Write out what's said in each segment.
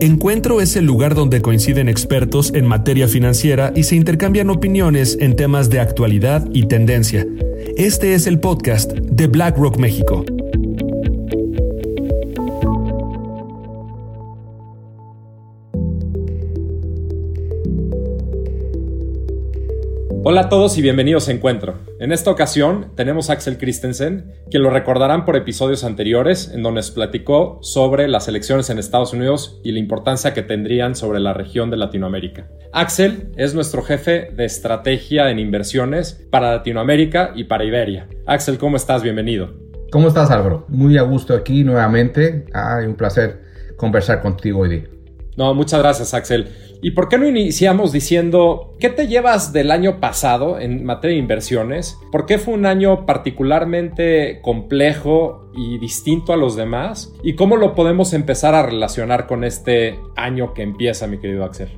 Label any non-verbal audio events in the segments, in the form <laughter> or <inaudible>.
Encuentro es el lugar donde coinciden expertos en materia financiera y se intercambian opiniones en temas de actualidad y tendencia. Este es el podcast de BlackRock México. Hola a todos y bienvenidos a Encuentro. En esta ocasión tenemos a Axel Christensen, quien lo recordarán por episodios anteriores en donde nos platicó sobre las elecciones en Estados Unidos y la importancia que tendrían sobre la región de Latinoamérica. Axel es nuestro jefe de estrategia en inversiones para Latinoamérica y para Iberia. Axel, ¿cómo estás? Bienvenido. ¿Cómo estás Álvaro? Muy a gusto aquí nuevamente. Ah, un placer conversar contigo hoy día. No, muchas gracias Axel. ¿Y por qué no iniciamos diciendo qué te llevas del año pasado en materia de inversiones? ¿Por qué fue un año particularmente complejo y distinto a los demás? ¿Y cómo lo podemos empezar a relacionar con este año que empieza, mi querido Axel?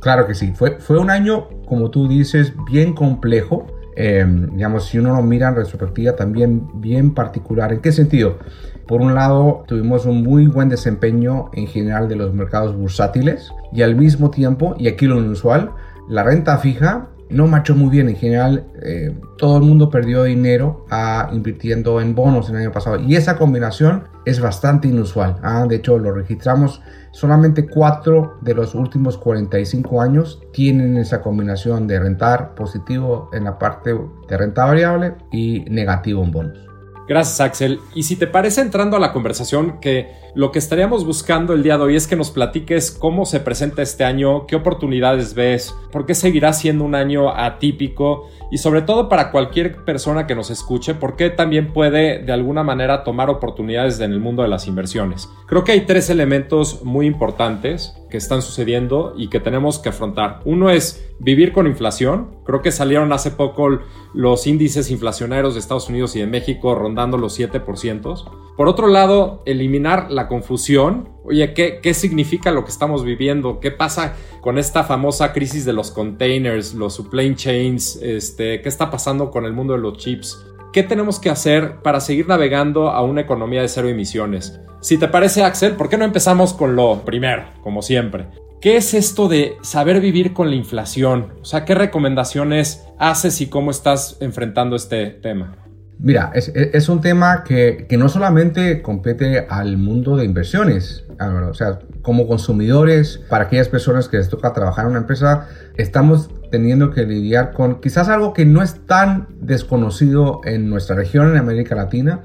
Claro que sí, fue, fue un año, como tú dices, bien complejo. Em, digamos, si uno lo mira en retrospectiva, también bien particular. ¿En qué sentido? Por un lado, tuvimos un muy buen desempeño en general de los mercados bursátiles y al mismo tiempo, y aquí lo inusual, la renta fija no marchó muy bien en general. Eh, todo el mundo perdió dinero a, invirtiendo en bonos el año pasado y esa combinación es bastante inusual. ¿ah? De hecho, lo registramos. Solamente 4 de los últimos 45 años tienen esa combinación de rentar positivo en la parte de renta variable y negativo en bonos. Gracias Axel. Y si te parece entrando a la conversación que lo que estaríamos buscando el día de hoy es que nos platiques cómo se presenta este año, qué oportunidades ves, por qué seguirá siendo un año atípico y sobre todo para cualquier persona que nos escuche, por qué también puede de alguna manera tomar oportunidades en el mundo de las inversiones. Creo que hay tres elementos muy importantes que están sucediendo y que tenemos que afrontar. Uno es vivir con inflación. Creo que salieron hace poco los índices inflacionarios de Estados Unidos y de México rondando los 7%. Por otro lado, eliminar la confusión. Oye, ¿qué, ¿qué significa lo que estamos viviendo? ¿Qué pasa con esta famosa crisis de los containers, los supply chains? Este, ¿Qué está pasando con el mundo de los chips? ¿Qué tenemos que hacer para seguir navegando a una economía de cero emisiones? Si te parece, Axel, ¿por qué no empezamos con lo primero, como siempre? ¿Qué es esto de saber vivir con la inflación? O sea, ¿qué recomendaciones haces y cómo estás enfrentando este tema? Mira, es, un tema que, no solamente compete al mundo de inversiones, o sea, como consumidores, para aquellas personas que les toca trabajar en una empresa, estamos teniendo que lidiar con quizás algo que no es tan desconocido en nuestra región, en América Latina,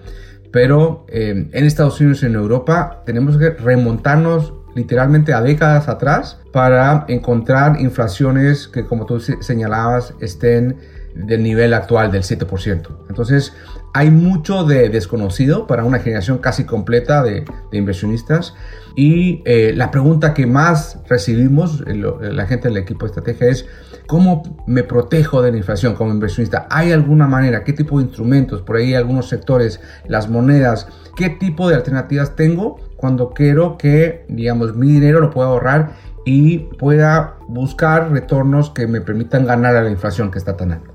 pero eh, en Estados Unidos y en Europa tenemos que remontarnos literalmente a décadas atrás para encontrar inflaciones que, como tú señalabas, estén del nivel actual del 7%. Entonces, hay mucho de desconocido para una generación casi completa de, inversionistas. Y eh, la pregunta que más recibimos, la gente del equipo de estrategia, es ¿cómo me protejo de la inflación como inversionista? ¿Hay alguna manera? ¿Qué tipo de instrumentos? Por ahí algunos sectores, las monedas, ¿qué tipo de alternativas tengo cuando quiero que, digamos, mi dinero lo pueda ahorrar y pueda buscar retornos que me permitan ganar a la inflación que está tan alta?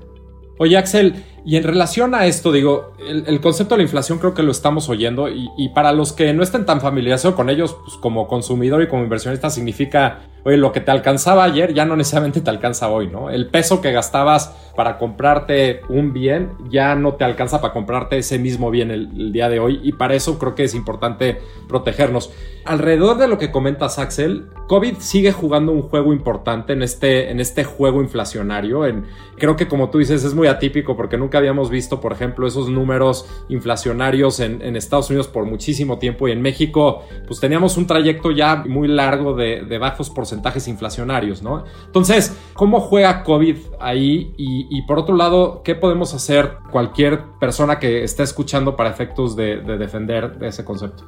Oye, Axel, y en relación a esto, digo, el, concepto de la inflación creo que lo estamos oyendo y, para los que no estén tan familiarizados con ellos, pues como consumidor y como inversionista significa, oye, lo que te alcanzaba ayer ya no necesariamente te alcanza hoy, ¿no? El peso que gastabas para comprarte un bien ya no te alcanza para comprarte ese mismo bien el, día de hoy y para eso creo que es importante protegernos. Alrededor de lo que comentas, Axel, COVID sigue jugando un juego importante en este, en este juego inflacionario. En, creo que como tú dices es muy atípico porque nunca habíamos visto, por ejemplo, esos números inflacionarios en, Estados Unidos por muchísimo tiempo y en México, pues teníamos un trayecto ya muy largo de, bajos porcentajes inflacionarios, ¿no? Entonces, ¿cómo juega COVID ahí? Y, por otro lado, ¿qué podemos hacer cualquier persona que esté escuchando para efectos de, defender ese concepto?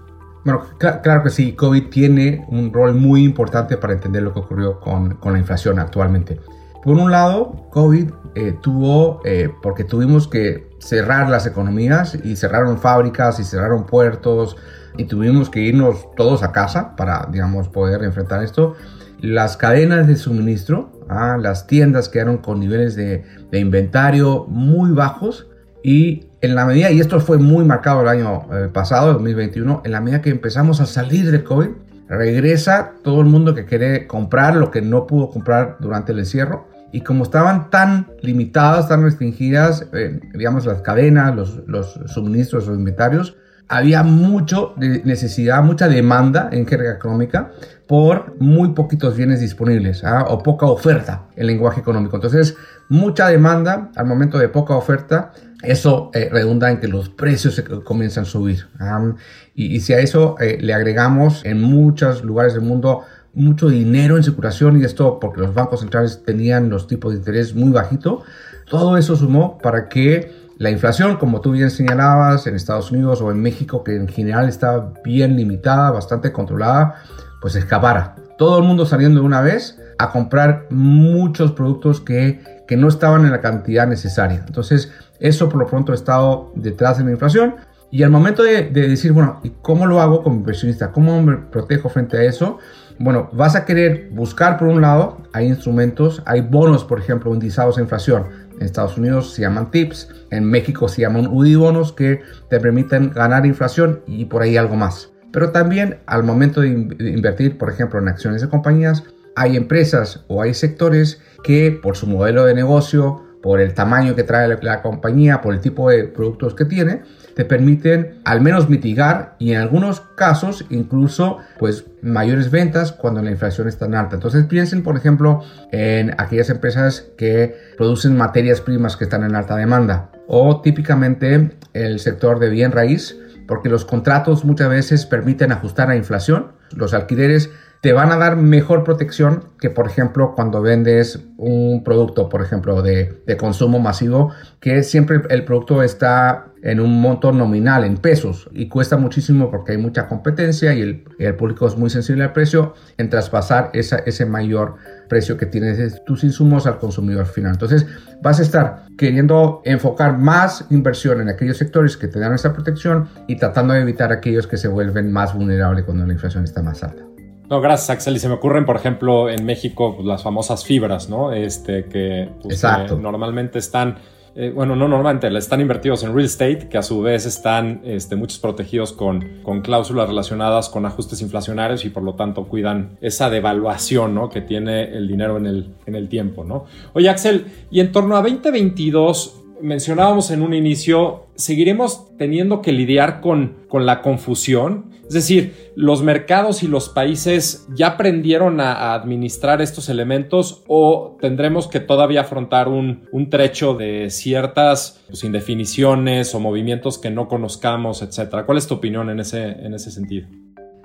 Bueno, claro que sí, COVID tiene un rol muy importante para entender lo que ocurrió con, con la inflación actualmente. Por un lado, COVID eh, tuvo, eh, porque tuvimos que cerrar las economías y cerraron fábricas y cerraron puertos y tuvimos que irnos todos a casa para, digamos, poder enfrentar esto. Las cadenas de suministro, ah, las tiendas quedaron con niveles de, inventario muy bajos y en la medida, y esto fue muy marcado el año eh, pasado, 2021, en la medida que empezamos a salir de COVID, regresa todo el mundo que quiere comprar lo que no pudo comprar durante el encierro. Y como estaban tan limitadas, tan restringidas, eh, digamos, las cadenas, los, los suministros, los inventarios, había mucho necesidad, mucha demanda en jerga económica por muy poquitos bienes disponibles ¿ah? o poca oferta en lenguaje económico. Entonces, mucha demanda al momento de poca oferta, eso eh, redunda en que los precios se comienzan a subir. ¿ah? Y, si a eso eh, le agregamos en muchos lugares del mundo mucho dinero en circulación y esto porque los bancos centrales tenían los tipos de interés muy bajito, todo eso sumó para que la inflación, como tú bien señalabas, en Estados Unidos o en México, que en general está bien limitada, bastante controlada, pues escapara. Todo el mundo saliendo de una vez a comprar muchos productos que, que no estaban en la cantidad necesaria. Entonces, eso por lo pronto ha estado detrás de la inflación. Y al momento de, de decir, bueno, ¿y cómo lo hago como inversionista? ¿Cómo me protejo frente a eso? Bueno, vas a querer buscar por un lado, hay instrumentos, hay bonos, por ejemplo, indizados a inflación. En Estados Unidos se llaman TIPS, en México se llaman UDI bonos que te permiten ganar inflación y por ahí algo más. Pero también al momento de invertir, por ejemplo, en acciones de compañías, hay empresas o hay sectores que por su modelo de negocio, por el tamaño que trae la, compañía, por el tipo de productos que tiene, te permiten al menos mitigar y en algunos casos incluso pues mayores ventas cuando la inflación es tan alta. Entonces piensen por ejemplo en aquellas empresas que producen materias primas que están en alta demanda o típicamente el sector de bien raíz porque los contratos muchas veces permiten ajustar a inflación. Los alquileres te van a dar mejor protección que, por ejemplo, cuando vendes un producto, por ejemplo, de, consumo masivo, que siempre el producto está en un monto nominal, en pesos, y cuesta muchísimo porque hay mucha competencia y el, público es muy sensible al precio, en traspasar ese mayor precio que tienes tus insumos al consumidor final. Entonces, vas a estar queriendo enfocar más inversión en aquellos sectores que te dan esa protección y tratando de evitar aquellos que se vuelven más vulnerables cuando la inflación está más alta. No, gracias, Axel. Y se me ocurren, por ejemplo, en México, pues, las famosas fibras, ¿no? Este, que, pues, normalmente están, eh, bueno, no normalmente, están invertidos en real estate, que a su vez están este, muchos protegidos con, con cláusulas relacionadas con ajustes inflacionarios y por lo tanto cuidan esa devaluación, ¿no? Que tiene el dinero en el, en el tiempo, ¿no? Oye, Axel, y en torno a 2022, mencionábamos en un inicio, seguiremos teniendo que lidiar con, con la confusión. Es decir, los mercados y los países ya aprendieron a, administrar estos elementos o tendremos que todavía afrontar un, trecho de ciertas pues, indefiniciones o movimientos que no conozcamos, etcétera. ¿Cuál es tu opinión en ese, en ese sentido?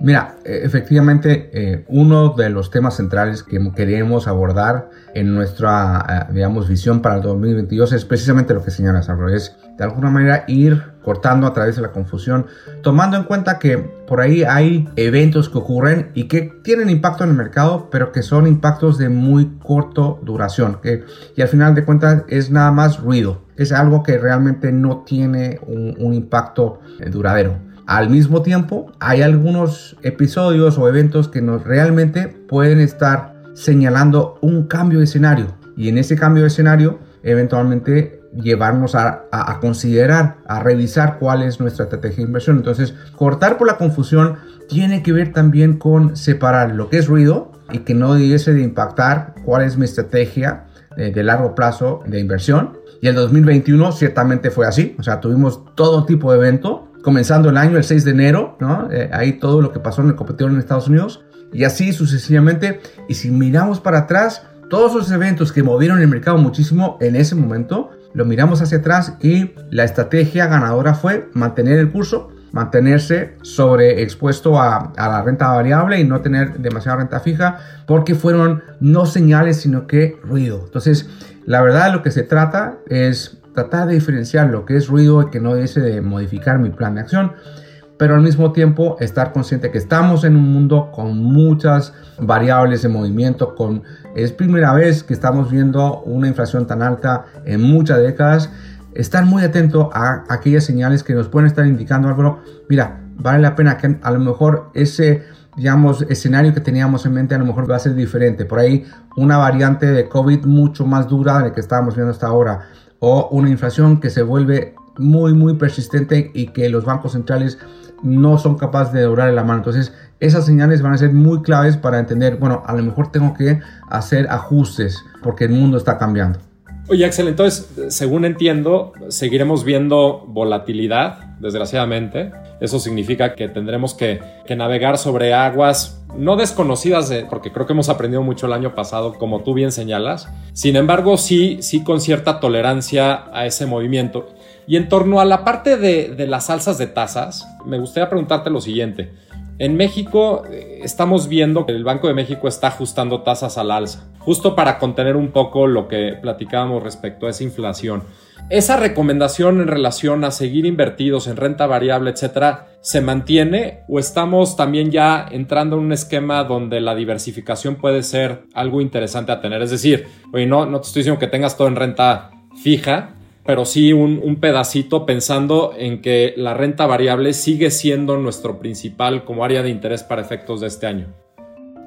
Mira, e, efectivamente, eh, uno de los temas centrales que queremos abordar en nuestra, eh, digamos, visión para el 2022 es precisamente lo que señala Sabro, es de alguna manera ir cortando a través de la confusión, tomando en cuenta que por ahí hay eventos que ocurren y que tienen impacto en el mercado, pero que son impactos de muy corto duración, y al final de cuentas es nada más ruido, es algo que realmente no tiene un, un impacto eh, duradero. Al mismo tiempo, hay algunos episodios o eventos que nos realmente pueden estar señalando un cambio de escenario. Y en ese cambio de escenario, eventualmente llevarnos a, considerar, a revisar cuál es nuestra estrategia de inversión. Entonces, cortar por la confusión tiene que ver también con separar lo que es ruido y que no diese de impactar cuál es mi estrategia de, de largo plazo de inversión. Y el 2021 ciertamente fue así, o sea, tuvimos todo tipo de evento comenzando el año, el 6 de enero, ¿no? Eh, ahí todo lo que pasó en el competidor en Estados Unidos, y así sucesivamente. Y si miramos para atrás, todos los eventos que movieron el mercado muchísimo en ese momento, lo miramos hacia atrás y la estrategia ganadora fue mantener el curso, mantenerse sobre expuesto a, a, la renta variable y no tener demasiada renta fija porque fueron no señales sino que ruido. Entonces, la verdad lo que se trata es tratar de diferenciar lo que es ruido y que no dice de modificar mi plan de acción, pero al mismo tiempo estar consciente que estamos en un mundo con muchas variables de movimiento, con es primera vez que estamos viendo una inflación tan alta en muchas décadas, estar muy atento a aquellas señales que nos pueden estar indicando algo, mira, vale la pena que a lo mejor ese digamos, escenario que teníamos en mente a lo mejor va a ser diferente. Por ahí una variante de COVID mucho más dura de la que estábamos viendo hasta ahora o una inflación que se vuelve muy, muy persistente y que los bancos centrales no son capaces de doblar la mano. Entonces, esas señales van a ser muy claves para entender, bueno, a lo mejor tengo que hacer ajustes porque el mundo está cambiando. Oye, Axel, entonces, según entiendo, seguiremos viendo volatilidad, desgraciadamente. Eso significa que tendremos que, navegar sobre aguas no desconocidas, porque creo que hemos aprendido mucho el año pasado, como tú bien señalas. Sin embargo, sí, sí con cierta tolerancia a ese movimiento. Y en torno a la parte de, de las alzas de tasas, me gustaría preguntarte lo siguiente. En México eh, estamos viendo que el Banco de México está ajustando tasas al alza, justo para contener un poco lo que platicábamos respecto a esa inflación. Esa recomendación en relación a seguir invertidos en renta variable, etcétera, ¿se mantiene o estamos también ya entrando en un esquema donde la diversificación puede ser algo interesante a tener? Es decir, oye, no, no te estoy diciendo que tengas todo en renta fija, pero sí un, pedacito pensando en que la renta variable sigue siendo nuestro principal como área de interés para efectos de este año.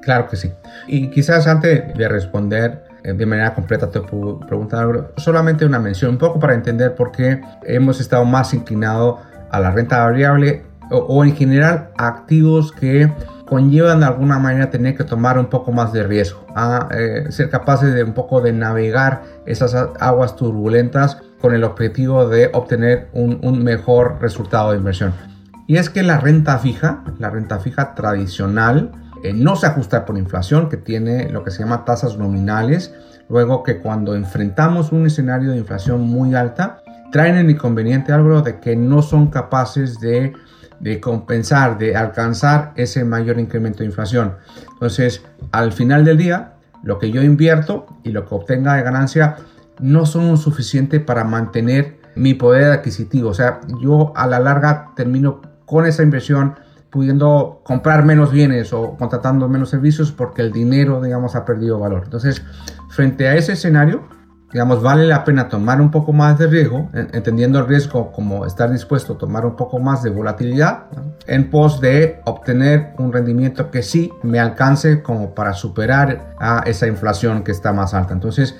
Claro que sí. Y quizás antes de responder eh, de manera completa te puedo preguntar solamente una mención, un poco para entender por qué hemos estado más inclinados a la renta variable o, en general activos que conllevan de alguna manera tener que tomar un poco más de riesgo, a eh, ser capaces de un poco de navegar esas aguas turbulentas con el objetivo de obtener un, mejor resultado de inversión. Y es que la renta fija, la renta fija tradicional, eh, no se ajusta por inflación, que tiene lo que se llama tasas nominales, luego que cuando enfrentamos un escenario de inflación muy alta, traen el inconveniente, algo de que no son capaces de, de compensar, de alcanzar ese mayor incremento de inflación. Entonces, al final del día, lo que yo invierto y lo que obtenga de ganancia no son suficiente para mantener mi poder adquisitivo. O sea, yo a la larga termino con esa inversión pudiendo comprar menos bienes o contratando menos servicios porque el dinero, digamos, ha perdido valor. Entonces, frente a ese escenario, digamos, vale la pena tomar un poco más de riesgo, entendiendo el riesgo como estar dispuesto a tomar un poco más de volatilidad, en pos de obtener un rendimiento que sí me alcance como para superar a esa inflación que está más alta. Entonces,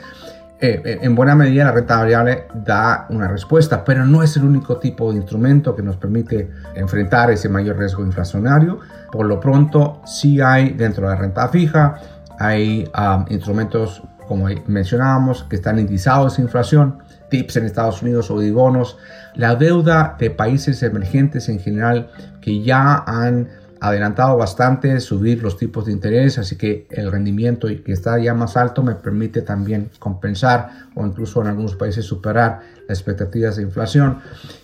eh, eh, en buena medida la renta variable da una respuesta, pero no es el único tipo de instrumento que nos permite enfrentar ese mayor riesgo inflacionario. Por lo pronto, sí hay dentro de la renta fija, hay instrumentos como mencionábamos que están indizados a inflación, TIPS en Estados Unidos o de bonos, la deuda de países emergentes en general que ya han adelantado bastante subir los tipos de interés, así que el rendimiento que está ya más alto me permite también compensar o incluso en algunos países superar las expectativas de inflación.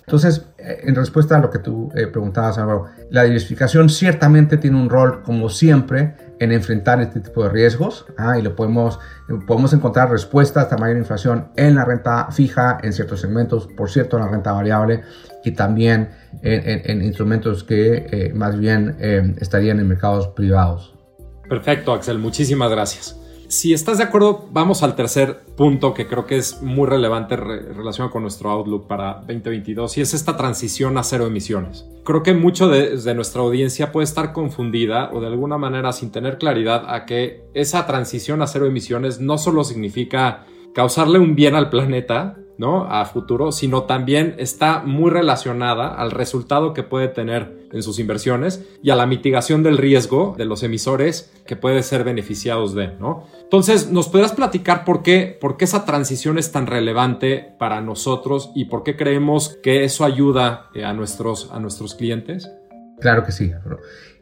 Entonces, eh, en respuesta a lo que tú eh, preguntabas, Álvaro, la diversificación ciertamente tiene un rol, como siempre, en enfrentar este tipo de riesgos ah, y lo podemos, podemos encontrar respuestas a mayor inflación en la renta fija, en ciertos segmentos, por cierto, en la renta variable y también en, instrumentos que eh, más bien eh, estarían en mercados privados. Perfecto, Axel, muchísimas gracias. Si estás de acuerdo, vamos al tercer punto que creo que es muy relevante relacionado con nuestro outlook para 2022 y es esta transición a cero emisiones. Creo que mucho de, nuestra audiencia puede estar confundida o de alguna manera sin tener claridad a que esa transición a cero emisiones no solo significa causarle un bien al planeta, ¿no? A futuro, sino también está muy relacionada al resultado que puede tener en sus inversiones y a la mitigación del riesgo de los emisores que puede ser beneficiados de, ¿no? Entonces, ¿nos podrás platicar por qué, por qué esa transición es tan relevante para nosotros y por qué creemos que eso ayuda eh, a nuestros, a nuestros clientes? Claro que sí.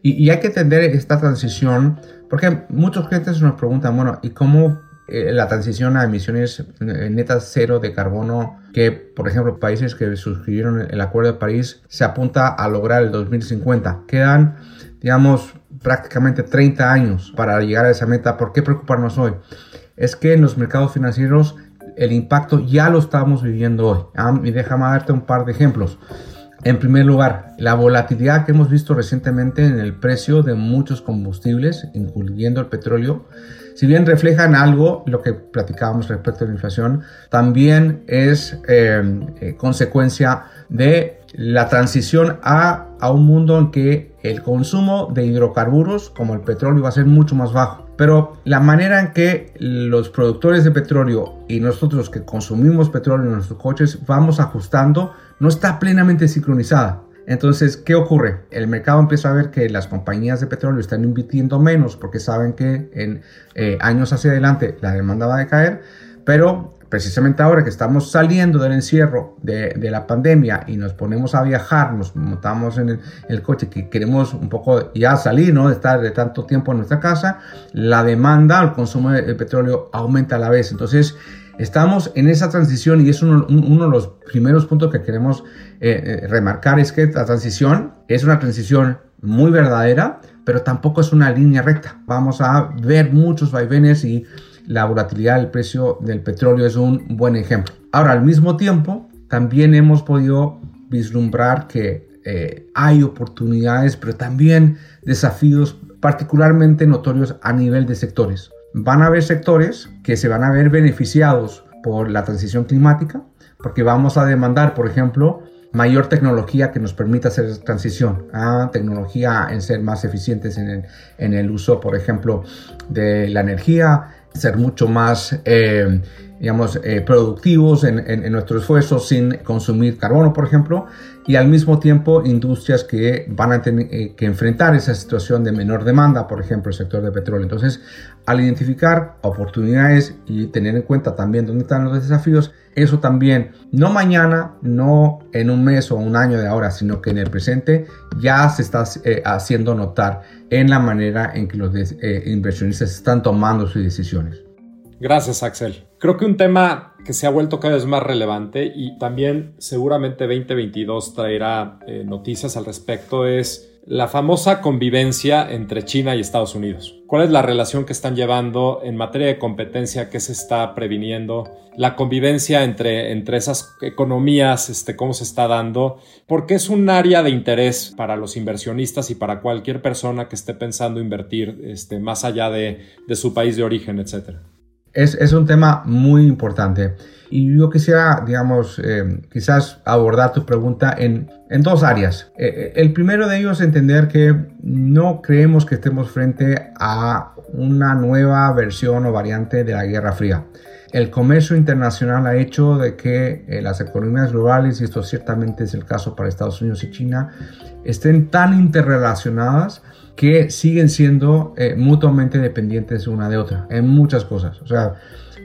Y, y hay que entender esta transición porque muchos clientes nos preguntan, bueno, ¿y cómo la transición a emisiones eh, netas cero de carbono que, por ejemplo, países que suscribieron el Acuerdo de París se apunta a lograr el 2050. Quedan, digamos, prácticamente 30 años para llegar a esa meta. ¿Por qué preocuparnos hoy? Es que en los mercados financieros el impacto ya lo estamos viviendo hoy. ¿ah? Y déjame darte un par de ejemplos. En primer lugar, la volatilidad que hemos visto recientemente en el precio de muchos combustibles, incluyendo el petróleo, si bien reflejan algo, lo que platicábamos respecto a la inflación, también es eh, eh, consecuencia de la transición a, a un mundo en que el consumo de hidrocarburos como el petróleo va a ser mucho más bajo Pero la manera en que los productores de petróleo y nosotros que consumimos petróleo en nuestros coches vamos ajustando no está plenamente sincronizada. Entonces, ¿qué ocurre? El mercado empieza a ver que las compañías de petróleo están invirtiendo menos porque saben que en eh, años hacia adelante la demanda va a decaer, pero precisamente ahora que estamos saliendo del encierro de, la pandemia y nos ponemos a viajar, nos montamos en el, coche que queremos un poco ya salir, ¿no? De estar de tanto tiempo en nuestra casa, la demanda, el consumo de, petróleo aumenta a la vez. Entonces, estamos en esa transición y es uno, de los primeros puntos que queremos eh, eh, remarcar, es que la transición es una transición muy verdadera, pero tampoco es una línea recta. Vamos a ver muchos vaivenes y la volatilidad del precio del petróleo es un buen ejemplo. Ahora, al mismo tiempo, también hemos podido vislumbrar que eh, hay oportunidades, pero también desafíos particularmente notorios a nivel de sectores. Van a haber sectores que se van a ver beneficiados por la transición climática, porque vamos a demandar, por ejemplo, mayor tecnología que nos permita hacer transición. A tecnología en ser más eficientes en el, en el uso, por ejemplo, de la energía, ser mucho más, eh, digamos, eh, productivos en, en, nuestro esfuerzo sin consumir carbono, por ejemplo, y al mismo tiempo industrias que van a tener eh, que enfrentar esa situación de menor demanda, por ejemplo, el sector de petróleo. Entonces, al identificar oportunidades y tener en cuenta también dónde están los desafíos, eso también, no mañana, no en un mes o un año de ahora, sino que en el presente ya se está haciendo notar en la manera en que los eh, inversionistas están tomando sus decisiones. Gracias, Axel. Creo que un tema que se ha vuelto cada vez más relevante y también seguramente 2022 traerá eh, noticias al respecto es la famosa convivencia entre China y Estados Unidos. ¿Cuál es la relación que están llevando en materia de competencia? ¿Qué se está previniendo? La convivencia entre, entre esas economías, este, cómo se está dando, porque es un área de interés para los inversionistas y para cualquier persona que esté pensando invertir este, más allá de, de su país de origen, etcétera. Es, es, un tema muy importante. Y yo quisiera, digamos, eh, quizás abordar tu pregunta en, en dos áreas. Eh, eh, el primero de ellos es entender que no creemos que estemos frente a una nueva versión o variante de la Guerra Fría. El comercio internacional ha hecho de que las economías globales, y esto ciertamente es el caso para Estados Unidos y China, estén tan interrelacionadas que siguen siendo mutuamente dependientes una de otra en muchas cosas. O sea,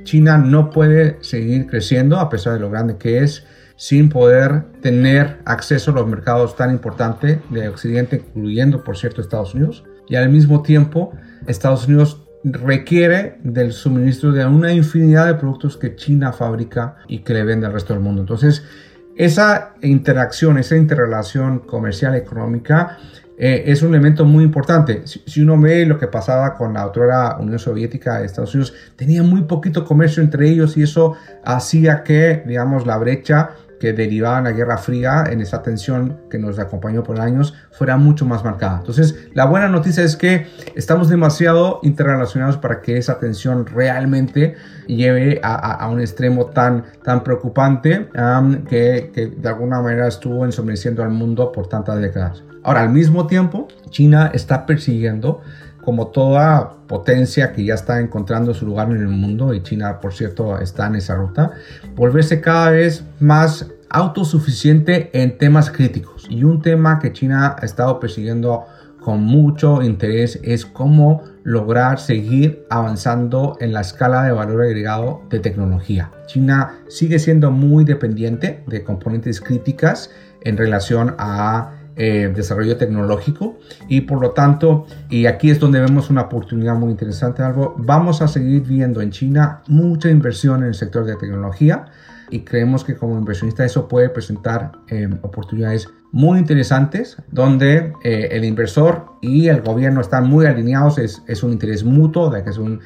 China no puede seguir creciendo a pesar de lo grande que es sin poder tener acceso a los mercados tan importantes de Occidente, incluyendo, por cierto, Estados Unidos. Y al mismo tiempo, Estados Unidos requiere del suministro de una infinidad de productos que China fabrica y que le vende al resto del mundo. Entonces, esa interacción, esa interrelación comercial económica eh, es un elemento muy importante. Si, uno ve lo que pasaba con la otra Unión Soviética, Estados Unidos, tenía muy poquito comercio entre ellos y eso hacía que, digamos, la brecha que derivaba en la Guerra Fría, en esa tensión que nos acompañó por años, fuera mucho más marcada. Entonces, la buena noticia es que estamos demasiado interrelacionados para que esa tensión realmente lleve a, un extremo tan, tan preocupante que, que de alguna manera estuvo ensombreciendo al mundo por tantas décadas. Ahora, al mismo tiempo, China está persiguiendo como toda potencia que ya está encontrando su lugar en el mundo, y China, por cierto, está en esa ruta, volverse cada vez más autosuficiente en temas críticos. Y un tema que China ha estado persiguiendo con mucho interés es cómo lograr seguir avanzando en la escala de valor agregado de tecnología. China sigue siendo muy dependiente de componentes críticas en relación a eh, desarrollo tecnológico y por lo tanto, y aquí es donde vemos una oportunidad muy interesante, algo, vamos a seguir viendo en China mucha inversión en el sector de tecnología y creemos que como inversionista eso puede presentar eh, oportunidades muy interesantes donde eh, el inversor y el gobierno están muy alineados, es, es un interés mutuo de que es un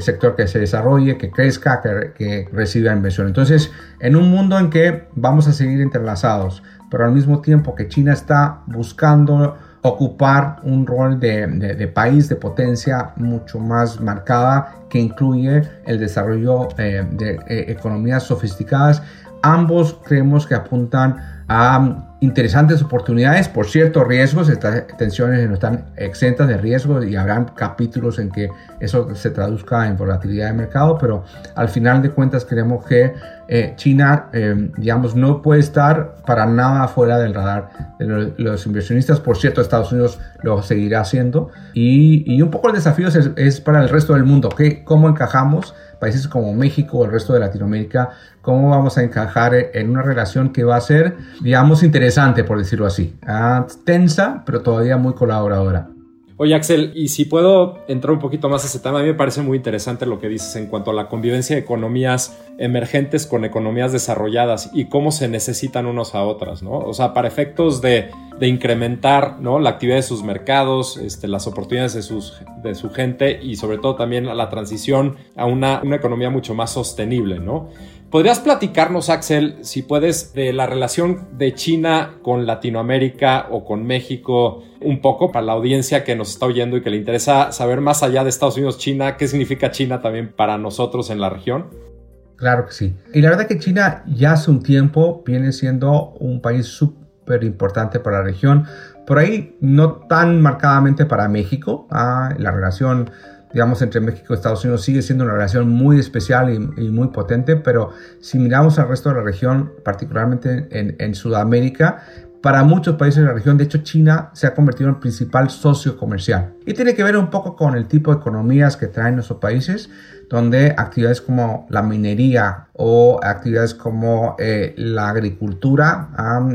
sector que se desarrolle, que crezca, que, que reciba inversión. Entonces, en un mundo en que vamos a seguir entrelazados, pero al mismo tiempo que China está buscando ocupar un rol de, país, de potencia mucho más marcada que incluye el desarrollo eh, de eh, economías sofisticadas. Ambos creemos que apuntan a interesantes oportunidades, por cierto, riesgos, estas tensiones no están exentas de riesgos y habrán capítulos en que eso se traduzca en volatilidad de mercado, pero al final de cuentas creemos que eh, China, eh, digamos, no puede estar para nada fuera del radar de los, inversionistas. Por cierto, Estados Unidos lo seguirá haciendo. Y, un poco el desafío es, para el resto del mundo, que ¿cómo encajamos? Países como México o el resto de Latinoamérica, ¿cómo vamos a encajar en una relación que va a ser, digamos, interesante, por decirlo así? Ah, tensa, pero todavía muy colaboradora. Oye, Axel, y si puedo entrar un poquito más a ese tema, a mí me parece muy interesante lo que dices en cuanto a la convivencia de economías emergentes con economías desarrolladas y cómo se necesitan unas a otras, ¿no? O sea, para efectos de, incrementar, ¿no? La actividad de sus mercados, este, las oportunidades de, sus, de su gente y sobre todo también la transición a una, una economía mucho más sostenible, ¿no? ¿Podrías platicarnos, Axel, si puedes, de la relación de China con Latinoamérica o con México un poco para la audiencia que nos está oyendo y que le interesa saber más allá de Estados Unidos, China, qué significa China también para nosotros en la región? Claro que sí. Y la verdad que China ya hace un tiempo viene siendo un país súper importante para la región. Por ahí no tan marcadamente para México. Ah, la relación digamos, entre México y Estados Unidos sigue siendo una relación muy especial y, muy potente, pero si miramos al resto de la región, particularmente en, Sudamérica, para muchos países de la región, de hecho China se ha convertido en el principal socio comercial. Y tiene que ver un poco con el tipo de economías que traen nuestros países, donde actividades como la minería o actividades como eh, la agricultura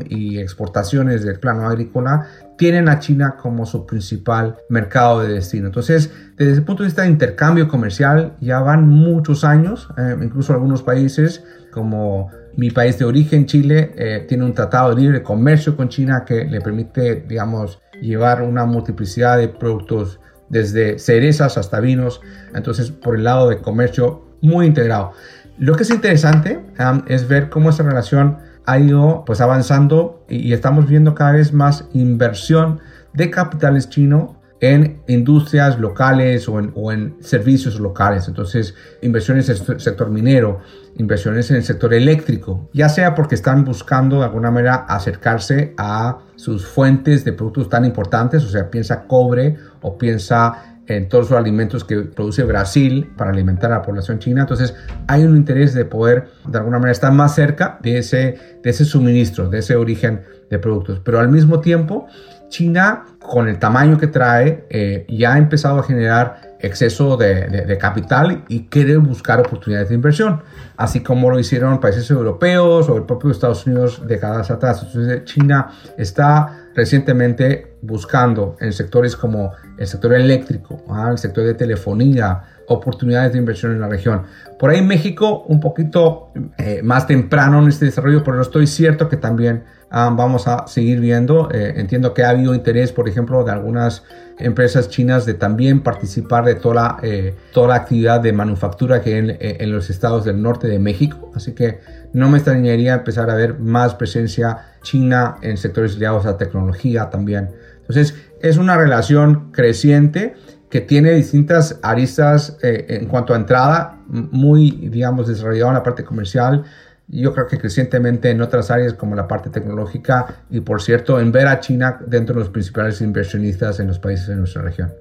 y exportaciones del plano agrícola tienen a China como su principal mercado de destino. Entonces, desde el punto de vista de intercambio comercial, ya van muchos años, eh, incluso algunos países como mi país de origen, Chile, eh, tiene un tratado de libre comercio con China que le permite, digamos, llevar una multiplicidad de productos desde cerezas hasta vinos. Entonces, por el lado de comercio, muy integrado. Lo que es interesante es ver cómo esa relación ha ido pues avanzando y, estamos viendo cada vez más inversión de capitales chino en industrias locales o en, servicios locales. Entonces, inversiones en el sector minero, inversiones en el sector eléctrico, ya sea porque están buscando de alguna manera acercarse a sus fuentes de productos tan importantes, o sea, piensa cobre o piensa en todos los alimentos que produce Brasil para alimentar a la población china. Entonces hay un interés de poder de alguna manera estar más cerca de ese, de ese suministro, de ese origen de productos. Pero al mismo tiempo, China, con el tamaño que trae, eh, ya ha empezado a generar exceso de, capital y quiere buscar oportunidades de inversión, así como lo hicieron países europeos o el propio Estados Unidos décadas atrás. Entonces China está recientemente buscando en sectores como el sector eléctrico, ¿ah? el sector de telefonía, oportunidades de inversión en la región. Por ahí México un poquito eh, más temprano en este desarrollo, pero estoy cierto que también ah, vamos a seguir viendo. Eh, entiendo que ha habido interés, por ejemplo, de algunas empresas chinas de también participar de toda la, eh, toda la actividad de manufactura que hay en, en los estados del norte de México. Así que no me extrañaría empezar a ver más presencia china en sectores ligados a tecnología también. Entonces, es una relación creciente que tiene distintas aristas eh, en cuanto a entrada, muy, digamos, desarrollada en la parte comercial. Yo creo que crecientemente en otras áreas como la parte tecnológica y, por cierto, en ver a China dentro de los principales inversionistas en los países de nuestra región.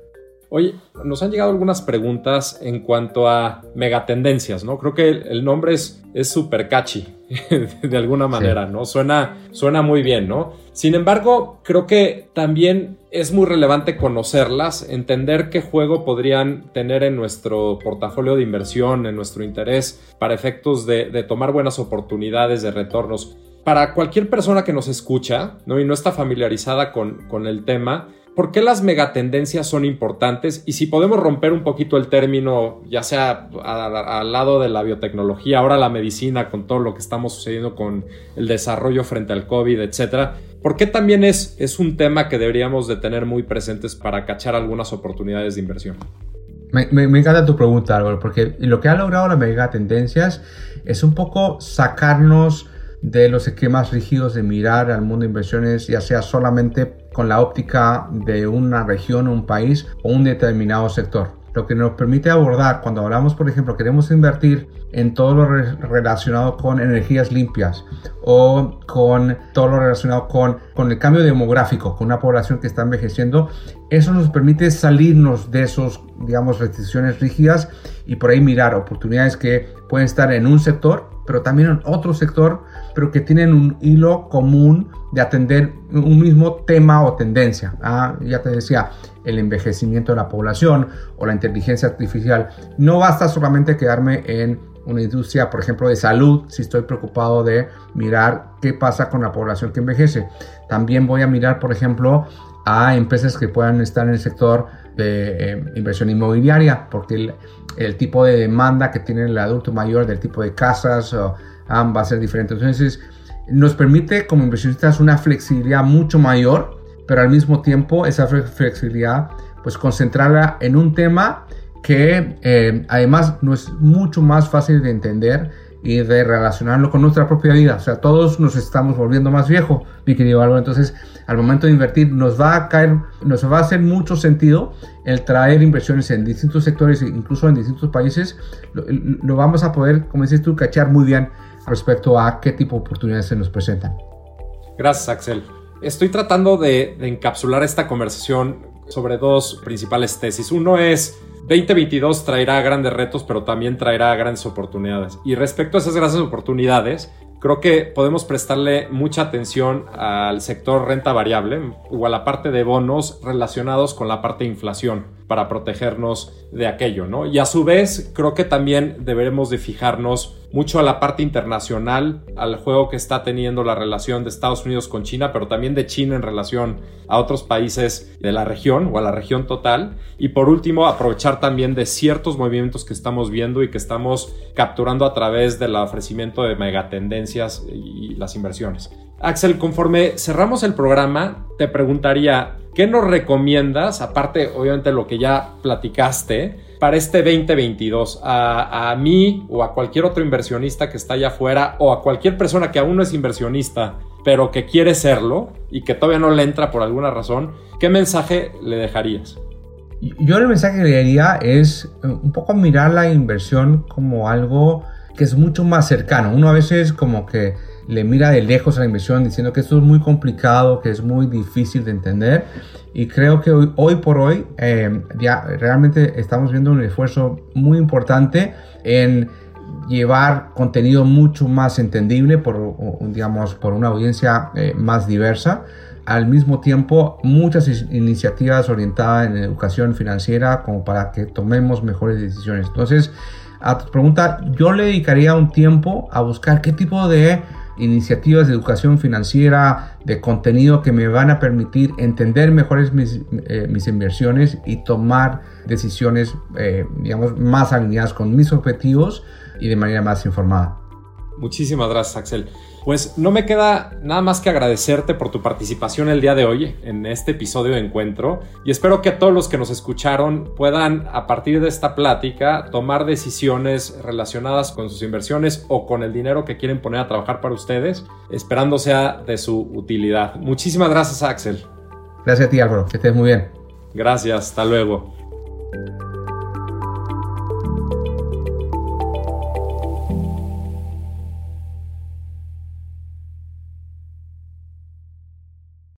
Oye, nos han llegado algunas preguntas en cuanto a megatendencias, ¿no? Creo que el nombre es súper catchy, <laughs> de alguna manera, ¿no? Suena, suena muy bien, ¿no? Sin embargo, creo que también es muy relevante conocerlas, entender qué juego podrían tener en nuestro portafolio de inversión, en nuestro interés, para efectos de, tomar buenas oportunidades de retornos. Para cualquier persona que nos escucha ¿no? y no está familiarizada con, con el tema, ¿Por qué las megatendencias son importantes? Y si podemos romper un poquito el término, ya sea al lado de la biotecnología, ahora la medicina, con todo lo que estamos sucediendo con el desarrollo frente al COVID, etcétera, ¿por qué también es, es un tema que deberíamos de tener muy presentes para cachar algunas oportunidades de inversión? Me, me, encanta tu pregunta, Álvaro, porque lo que ha logrado las megatendencias es un poco sacarnos de los esquemas rígidos de mirar al mundo de inversiones, ya sea solamente con la óptica de una región, un país o un determinado sector. lo que nos permite abordar cuando hablamos, por ejemplo, queremos invertir en todo lo relacionado con energías limpias o con todo lo relacionado con, con el cambio demográfico, con una población que está envejeciendo, eso nos permite salirnos de esos, digamos, restricciones rígidas y por ahí mirar oportunidades que pueden estar en un sector, pero también otro sector, pero que tienen un hilo común de atender un mismo tema o tendencia. Ah, ya te decía, el envejecimiento de la población o la inteligencia artificial. No basta solamente quedarme en una industria, por ejemplo, de salud, si estoy preocupado de mirar qué pasa con la población que envejece. También voy a mirar, por ejemplo, a empresas que puedan estar en el sector de eh, inversión inmobiliaria, porque el, tipo de demanda que tiene el adulto mayor del tipo de casas ah, va a ser diferente. Entonces, nos permite como inversionistas una flexibilidad mucho mayor, pero al mismo tiempo esa flexibilidad, pues concentrarla en un tema que eh, además no es mucho más fácil de entender y de relacionarlo con nuestra propia vida. O sea, todos nos estamos volviendo más viejos, mi querido Álvaro. Entonces, al momento de invertir, nos va a caer, nos va a hacer mucho sentido el traer inversiones en distintos sectores, incluso en distintos países. Lo, vamos a poder, como dices tú, cachar muy bien respecto a qué tipo de oportunidades se nos presentan. Gracias, Axel. Estoy tratando de encapsular esta conversación sobre dos principales tesis. Uno es 2022 traerá grandes retos, pero también traerá grandes oportunidades. Y respecto a esas grandes oportunidades, creo que podemos prestarle mucha atención al sector renta variable o a la parte de bonos relacionados con la parte de inflación para protegernos de aquello, ¿no? Y a su vez, creo que también deberemos de fijarnos mucho a la parte internacional, al juego que está teniendo la relación de Estados Unidos con China, pero también de China en relación a otros países de la región o a la región total. Y por último, aprovechar también de ciertos movimientos que estamos viendo y que estamos capturando a través del ofrecimiento de megatendencias y las inversiones. Axel, conforme cerramos el programa, te preguntaría, ¿qué nos recomiendas, aparte obviamente lo que ya platicaste, para este 2022? A, a, mí o a cualquier otro inversionista que está allá afuera o a cualquier persona que aún no es inversionista, pero que quiere serlo y que todavía no le entra por alguna razón, ¿qué mensaje le dejarías? Yo el mensaje que le daría es eh, un poco mirar la inversión como algo que es mucho más cercano. Uno a veces como que le mira de lejos a la inversión diciendo que esto es muy complicado, que es muy difícil de entender. Y creo que hoy, por hoy eh, ya realmente estamos viendo un esfuerzo muy importante en llevar contenido mucho más entendible por, digamos, por una audiencia eh, más diversa. Al mismo tiempo, muchas iniciativas orientadas en educación financiera como para que tomemos mejores decisiones. Entonces, a tu pregunta, yo le dedicaría un tiempo a buscar qué tipo de iniciativas de educación financiera, de contenido que me van a permitir entender mejores mis, eh, inversiones y tomar decisiones, eh, digamos, más alineadas con mis objetivos y de manera más informada. Muchísimas gracias, Axel. Pues no me queda nada más que agradecerte por tu participación el día de hoy en este episodio de encuentro y espero que todos los que nos escucharon puedan a partir de esta plática tomar decisiones relacionadas con sus inversiones o con el dinero que quieren poner a trabajar para ustedes, esperando sea de su utilidad. Muchísimas gracias Axel. Gracias a ti Álvaro, que estés muy bien. Gracias, hasta luego.